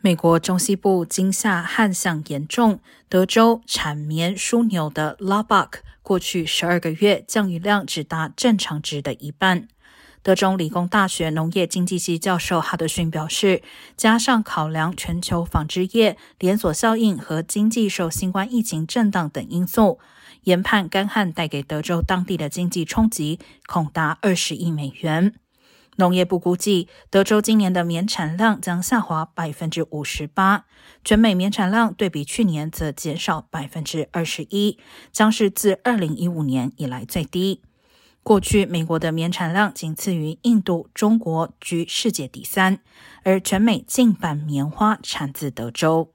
美国中西部今夏旱象严重，德州产棉枢纽的 Lubbock 过去十二个月降雨量只达正常值的一半。德州理工大学农业经济系教授哈德逊表示，加上考量全球纺织业连锁效应和经济受新冠疫情震荡等因素，研判干旱带给德州当地的经济冲击恐达二十亿美元。农业部估计，德州今年的棉产量将下滑百分之五十八，全美棉产量对比去年则减少百分之二十一，将是自二零一五年以来最低。过去，美国的棉产量仅次于印度、中国，居世界第三，而全美近半棉花产自德州。